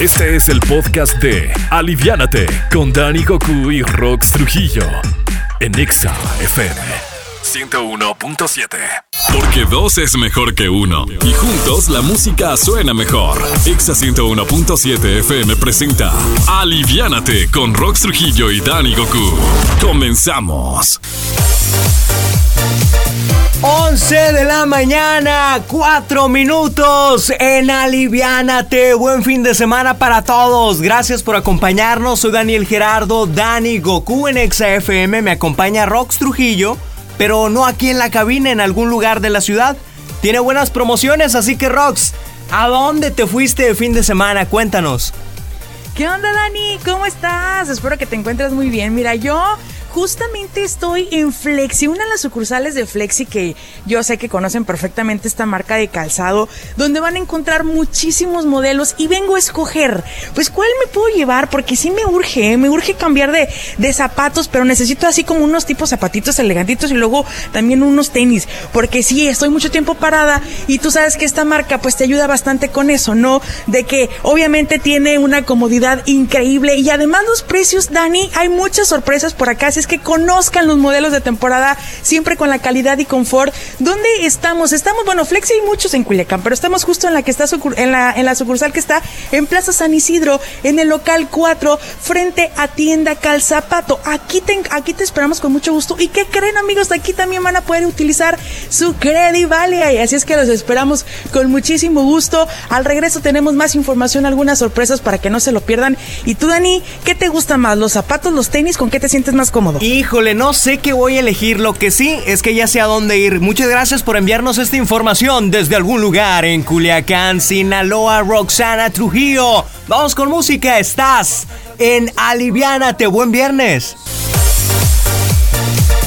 Este es el podcast de Aliviánate con Dani Goku y Rox Trujillo en Exa FM 101.7. Porque dos es mejor que uno. Y juntos la música suena mejor. Exa 101.7 FM presenta Aliviánate con Rox Trujillo y Dani Goku. Comenzamos. 11 de la mañana, 4 minutos en Aliviánate. Buen fin de semana para todos. Gracias por acompañarnos. Soy Daniel Gerardo, Dani Goku en XFM. Me acompaña Rox Trujillo, pero no aquí en la cabina, en algún lugar de la ciudad. Tiene buenas promociones, así que Rox, ¿a dónde te fuiste de fin de semana? Cuéntanos. ¿Qué onda, Dani? ¿Cómo estás? Espero que te encuentres muy bien. Mira, yo Justamente estoy en Flexi, una de las sucursales de Flexi que yo sé que conocen perfectamente esta marca de calzado, donde van a encontrar muchísimos modelos y vengo a escoger, pues cuál me puedo llevar, porque sí me urge, ¿eh? me urge cambiar de, de zapatos, pero necesito así como unos tipos zapatitos elegantitos y luego también unos tenis, porque sí, estoy mucho tiempo parada y tú sabes que esta marca pues te ayuda bastante con eso, ¿no? De que obviamente tiene una comodidad increíble y además los precios, Dani, hay muchas sorpresas por acá es que conozcan los modelos de temporada siempre con la calidad y confort. ¿Dónde estamos? Estamos, bueno, Flexi hay muchos en Culiacán, pero estamos justo en la que está en la, en la sucursal que está en Plaza San Isidro, en el local 4, frente a tienda Calzapato. Aquí te, aquí te esperamos con mucho gusto. ¿Y qué creen, amigos? Aquí también van a poder utilizar su Credit Valley. Así es que los esperamos con muchísimo gusto. Al regreso tenemos más información, algunas sorpresas para que no se lo pierdan. Y tú, Dani, ¿qué te gusta más? ¿Los zapatos, los tenis? ¿Con qué te sientes más cómodo? Híjole, no sé qué voy a elegir. Lo que sí es que ya sé a dónde ir. Muchas gracias por enviarnos esta información desde algún lugar en Culiacán, Sinaloa, Roxana Trujillo. Vamos con música. Estás en Aliviánate. Buen viernes.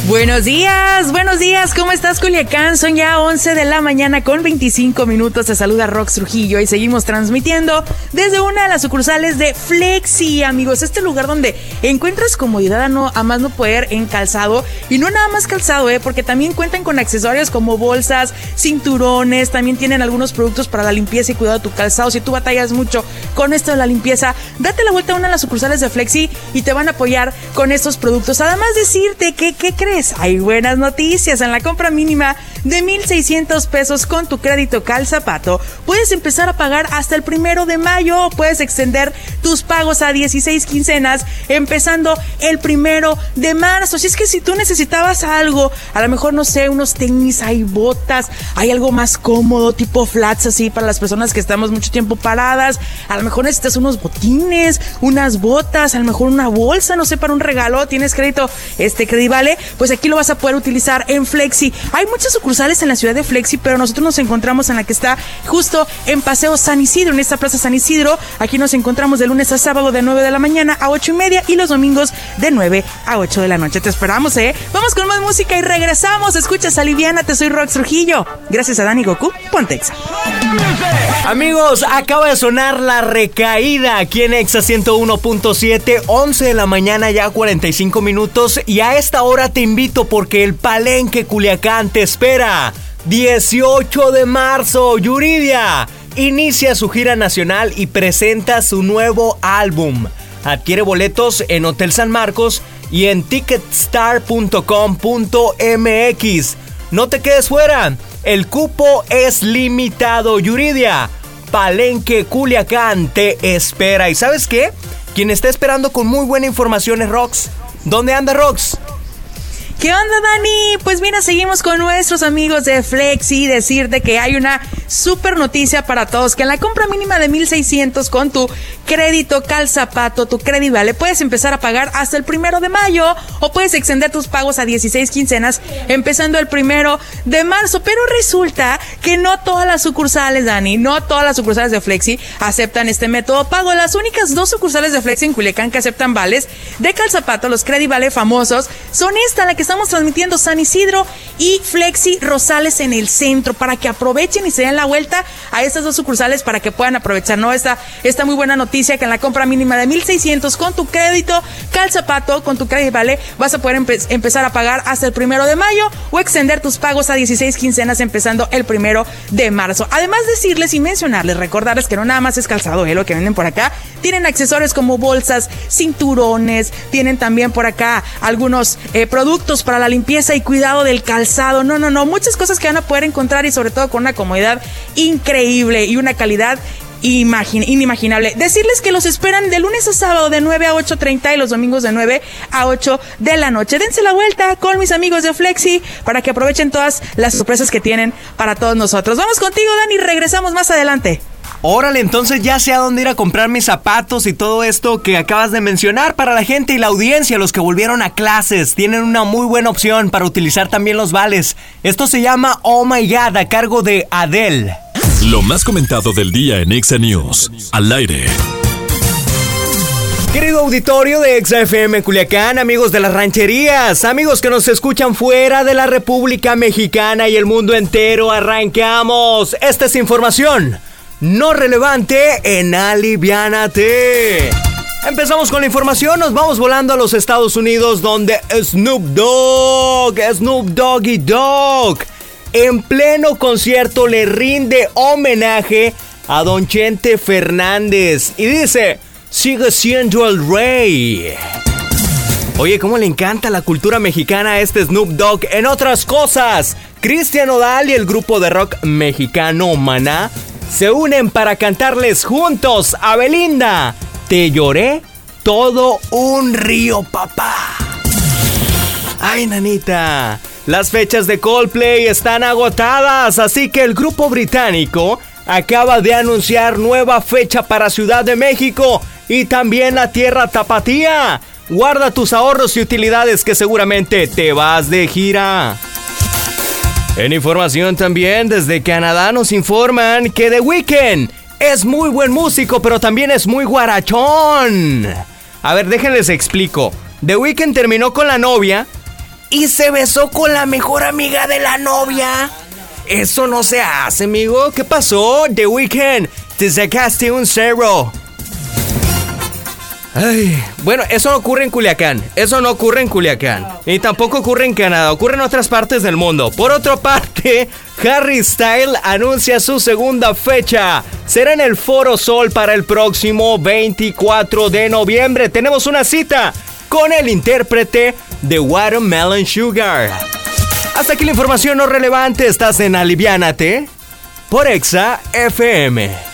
Buenos días, buenos días, ¿cómo estás Culiacán? Son ya 11 de la mañana con 25 minutos, te saluda Rox Trujillo y seguimos transmitiendo desde una de las sucursales de Flexi, amigos, este lugar donde encuentras comodidad a, no, a más no poder en calzado. Y no nada más calzado, ¿eh? porque también cuentan con accesorios como bolsas, cinturones, también tienen algunos productos para la limpieza y cuidado de tu calzado, si tú batallas mucho con esto de la limpieza, date la vuelta a una de las sucursales de Flexi y te van a apoyar con estos productos, además decirte que, ¿qué crees? Hay buenas noticias. En la compra mínima de 1,600 pesos con tu crédito Calzapato, puedes empezar a pagar hasta el primero de mayo. Puedes extender tus pagos a 16 quincenas, empezando el primero de marzo. Si es que si tú necesitabas algo, a lo mejor no sé, unos tenis, hay botas, hay algo más cómodo, tipo flats así para las personas que estamos mucho tiempo paradas. A lo mejor necesitas unos botines, unas botas, a lo mejor una bolsa, no sé, para un regalo. Tienes crédito, este crédito vale pues aquí lo vas a poder utilizar en Flexi. Hay muchas sucursales en la ciudad de Flexi, pero nosotros nos encontramos en la que está justo en Paseo San Isidro, en esta plaza San Isidro. Aquí nos encontramos de lunes a sábado de 9 de la mañana a 8 y media y los domingos de 9 a 8 de la noche. Te esperamos, ¿eh? Vamos con más música y regresamos. Escuchas Aliviana, te soy Rox Trujillo. Gracias a Dani Goku, Pontexa. Amigos, acaba de sonar la recaída aquí en Exa 101.7, 11 de la mañana ya 45 minutos y a esta hora te invito porque el Palenque Culiacán te espera. 18 de marzo, Yuridia inicia su gira nacional y presenta su nuevo álbum. Adquiere boletos en Hotel San Marcos y en ticketstar.com.mx. No te quedes fuera, el cupo es limitado, Yuridia. Palenque Culiacán te espera. ¿Y sabes qué? Quien está esperando con muy buena información es Rox. ¿Dónde anda Rox? ¿Qué onda, Dani? Pues mira, seguimos con nuestros amigos de Flexi. Decirte que hay una super noticia para todos: que en la compra mínima de 1600 con tu crédito Calzapato, tu crédito vale, puedes empezar a pagar hasta el primero de mayo o puedes extender tus pagos a 16 quincenas empezando el primero de marzo. Pero resulta que no todas las sucursales, Dani, no todas las sucursales de Flexi aceptan este método pago. Las únicas dos sucursales de Flexi en Culiacán que aceptan vales de Calzapato, los Credit Vale famosos, son esta, la que está estamos transmitiendo San Isidro y Flexi Rosales en el centro para que aprovechen y se den la vuelta a estas dos sucursales para que puedan aprovechar, ¿no? Esta, esta muy buena noticia que en la compra mínima de 1600 con tu crédito, calzapato, con tu crédito, ¿vale? Vas a poder empezar a pagar hasta el primero de mayo o extender tus pagos a 16 quincenas empezando el primero de marzo. Además, decirles y mencionarles, recordarles que no nada más es calzado, ¿eh? Lo que venden por acá. Tienen accesorios como bolsas, cinturones, tienen también por acá algunos eh, productos para la limpieza y cuidado del calzado. No, no, no, muchas cosas que van a poder encontrar y sobre todo con una comodidad increíble y una calidad inimaginable. Decirles que los esperan de lunes a sábado de 9 a 8.30 y los domingos de 9 a 8 de la noche. Dense la vuelta con mis amigos de Flexi para que aprovechen todas las sorpresas que tienen para todos nosotros. Vamos contigo, Dani, regresamos más adelante. Órale, entonces ya sé a dónde ir a comprar mis zapatos y todo esto que acabas de mencionar para la gente y la audiencia, los que volvieron a clases. Tienen una muy buena opción para utilizar también los vales. Esto se llama Oh My God a cargo de Adele. Lo más comentado del día en Exa News. Al aire. Querido auditorio de FM Culiacán, amigos de las rancherías, amigos que nos escuchan fuera de la República Mexicana y el mundo entero, arrancamos. Esta es información no relevante en Aliviánate. Empezamos con la información, nos vamos volando a los Estados Unidos donde Snoop Dogg, Snoop Doggy Dogg, en pleno concierto le rinde homenaje a Don Chente Fernández y dice, sigue siendo el rey. Oye, ¿cómo le encanta la cultura mexicana a este Snoop Dogg? En otras cosas, Cristian Odal y el grupo de rock mexicano Maná se unen para cantarles juntos a Belinda. Te lloré todo un río, papá. Ay, nanita. Las fechas de Coldplay están agotadas, así que el grupo británico acaba de anunciar nueva fecha para Ciudad de México y también la Tierra Tapatía. Guarda tus ahorros y utilidades que seguramente te vas de gira. En información también desde Canadá nos informan que The Weeknd es muy buen músico, pero también es muy guarachón. A ver, déjenles explico. The Weeknd terminó con la novia y se besó con la mejor amiga de la novia. Eso no se hace, amigo. ¿Qué pasó? The Weeknd, te sacaste un cero. Bueno, eso no ocurre en Culiacán. Eso no ocurre en Culiacán. Y tampoco ocurre en Canadá. Ocurre en otras partes del mundo. Por otra parte, Harry Style anuncia su segunda fecha. Será en el Foro Sol para el próximo 24 de noviembre. Tenemos una cita con el intérprete de Watermelon Sugar. Hasta aquí la información no relevante. Estás en Aliviánate por Exa FM.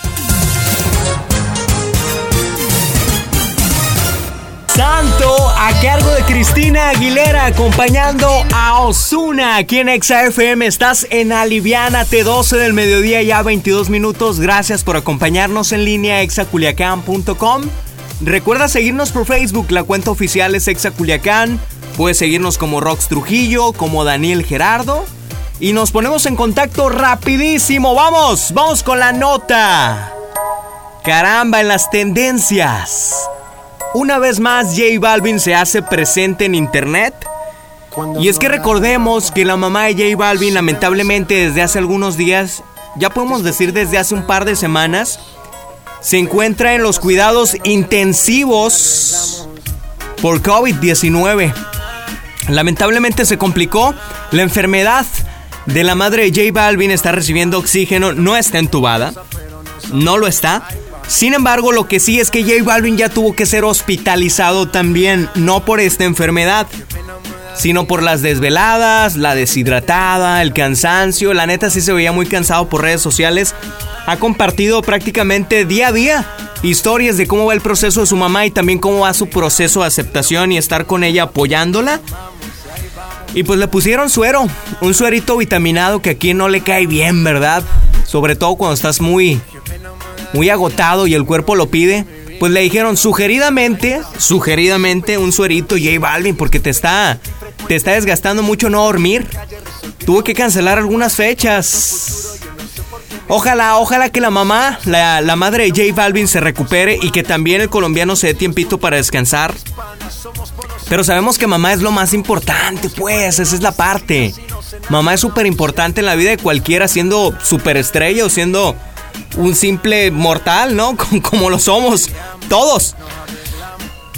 Santo a cargo de Cristina Aguilera acompañando a Osuna aquí en Exa FM. Estás en Aliviánate 12 del mediodía ya 22 minutos. Gracias por acompañarnos en línea exaculiacán.com. Recuerda seguirnos por Facebook, la cuenta oficial es Exa Culiacán. Puedes seguirnos como Rox Trujillo, como Daniel Gerardo. Y nos ponemos en contacto rapidísimo. Vamos, vamos con la nota. Caramba, en las tendencias. Una vez más, J Balvin se hace presente en internet. Y es que recordemos que la mamá de J Balvin, lamentablemente, desde hace algunos días, ya podemos decir desde hace un par de semanas, se encuentra en los cuidados intensivos por COVID-19. Lamentablemente se complicó. La enfermedad de la madre de J Balvin está recibiendo oxígeno, no está entubada, no lo está. Sin embargo, lo que sí es que J Balvin ya tuvo que ser hospitalizado también, no por esta enfermedad, sino por las desveladas, la deshidratada, el cansancio. La neta sí se veía muy cansado por redes sociales ha compartido prácticamente día a día historias de cómo va el proceso de su mamá y también cómo va su proceso de aceptación y estar con ella apoyándola. Y pues le pusieron suero, un suerito vitaminado que aquí no le cae bien, ¿verdad? Sobre todo cuando estás muy muy agotado y el cuerpo lo pide. Pues le dijeron sugeridamente, sugeridamente un suerito J Balvin porque te está te está desgastando mucho no dormir. Tuvo que cancelar algunas fechas. Ojalá, ojalá que la mamá, la, la madre de J Balvin se recupere y que también el colombiano se dé tiempito para descansar. Pero sabemos que mamá es lo más importante, pues, esa es la parte. Mamá es súper importante en la vida de cualquiera, siendo superestrella o siendo un simple mortal, ¿no? Como lo somos todos.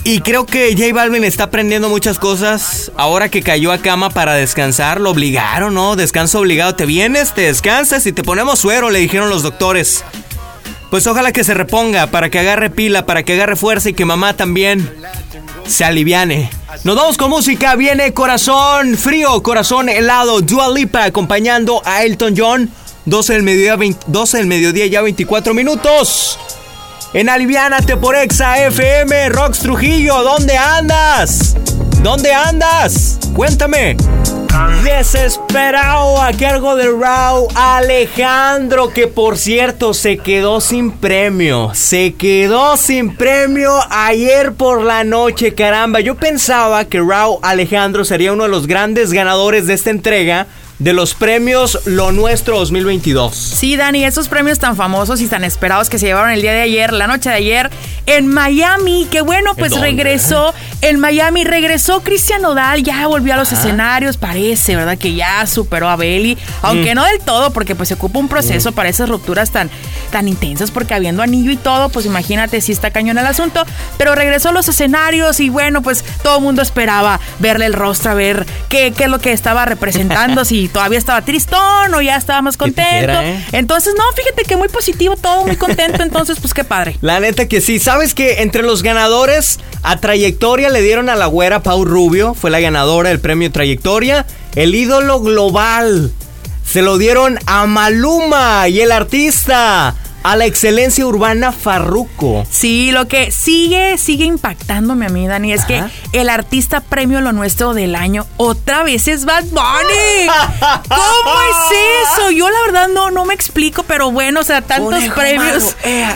Y creo que J Balvin está aprendiendo muchas cosas. Ahora que cayó a cama para descansar, lo obligaron, ¿no? Descanso obligado. Te vienes, te descansas y te ponemos suero, le dijeron los doctores. Pues ojalá que se reponga, para que agarre pila, para que agarre fuerza y que mamá también se aliviane. Nos vamos con música, viene Corazón Frío, Corazón Helado, Dua Lipa acompañando a Elton John. 12 del mediodía, 12 del mediodía ya 24 minutos. En Aliviánate por Exa FM, Rox Trujillo, ¿dónde andas? ¿Dónde andas? Cuéntame. Desesperado a cargo de Rao Alejandro, que por cierto se quedó sin premio. Se quedó sin premio ayer por la noche, caramba. Yo pensaba que Rao Alejandro sería uno de los grandes ganadores de esta entrega de los premios Lo Nuestro 2022. Sí, Dani, esos premios tan famosos y tan esperados que se llevaron el día de ayer, la noche de ayer, en Miami. Que bueno, pues regresó en Miami, regresó Cristian Nodal, ya volvió a los escenarios, parece, ¿verdad? Que ya superó a Belly, aunque mm. no del todo, porque pues se ocupa un proceso mm. para esas rupturas tan, tan intensas, porque habiendo anillo y todo, pues imagínate si está cañón el asunto, pero regresó a los escenarios y bueno, pues todo el mundo esperaba verle el rostro, a ver qué, qué es lo que estaba representando, si todavía estaba tristón o ya estaba más contento. ¿eh? Entonces, no, fíjate que muy positivo, todo muy contento. Entonces, pues qué padre. La neta que sí. ¿Sabes que entre los ganadores a trayectoria le dieron a la güera Pau Rubio? Fue la ganadora del premio Trayectoria. El ídolo global. Se lo dieron a Maluma y el artista a la excelencia urbana Farruco. Sí, lo que sigue, sigue impactándome a mí, Dani, es que el artista premio lo nuestro del año otra vez es Bad Bunny. ¿Cómo es eso? Yo la verdad no, no me explico, pero bueno, o sea, tantos premios,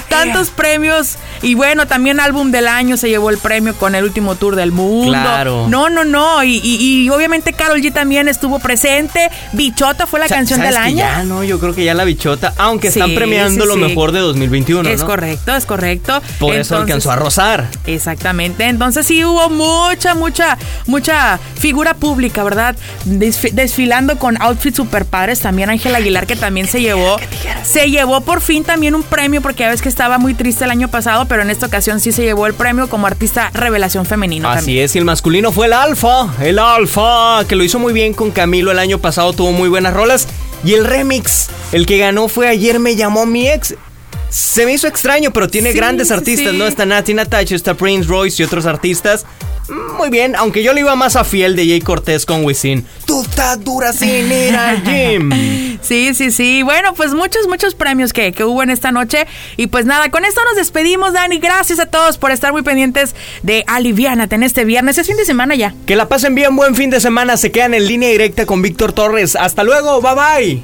tantos premios. Y bueno, también álbum del año se llevó el premio con el último tour del mundo. Claro. No, no, no. Y, obviamente Carol G también estuvo presente. Bichota fue la canción del año. ya no, yo creo que ya la Bichota, aunque están premiando lo mejor de 2021. Es correcto, es correcto. Por eso alcanzó a rozar. Exactamente. Entonces sí hubo mucha, mucha, mucha figura pública, ¿verdad? desfilando con outfits super padres. También Ángel Aguilar, que también se llevó. Se llevó por fin también un premio, porque ya ves que estaba muy triste el año pasado, pero en esta ocasión sí se llevó el premio como artista revelación femenino. Así es, y el masculino fue el Alfa. El Alfa, que lo hizo muy bien con Camilo el año pasado, tuvo muy buenas rolas. Y el remix, el que ganó fue Ayer me llamó mi ex. Se me hizo extraño, pero tiene grandes artistas, ¿no? Está Nati Natasha, está Prince Royce y otros artistas. Mm, muy bien, aunque yo le iba más a fiel de Jay Cortés con Wisin. Tú estás dura sin ir al gym. Sí, sí, sí. Bueno, pues muchos, muchos premios que, que, hubo en esta noche. Y pues nada, con esto nos despedimos, Dani. Gracias a todos por estar muy pendientes de Aliviánate en este viernes. Es fin de semana ya. Que la pasen bien, buen fin de semana. Se quedan en línea directa con Víctor Torres. Hasta luego, bye bye.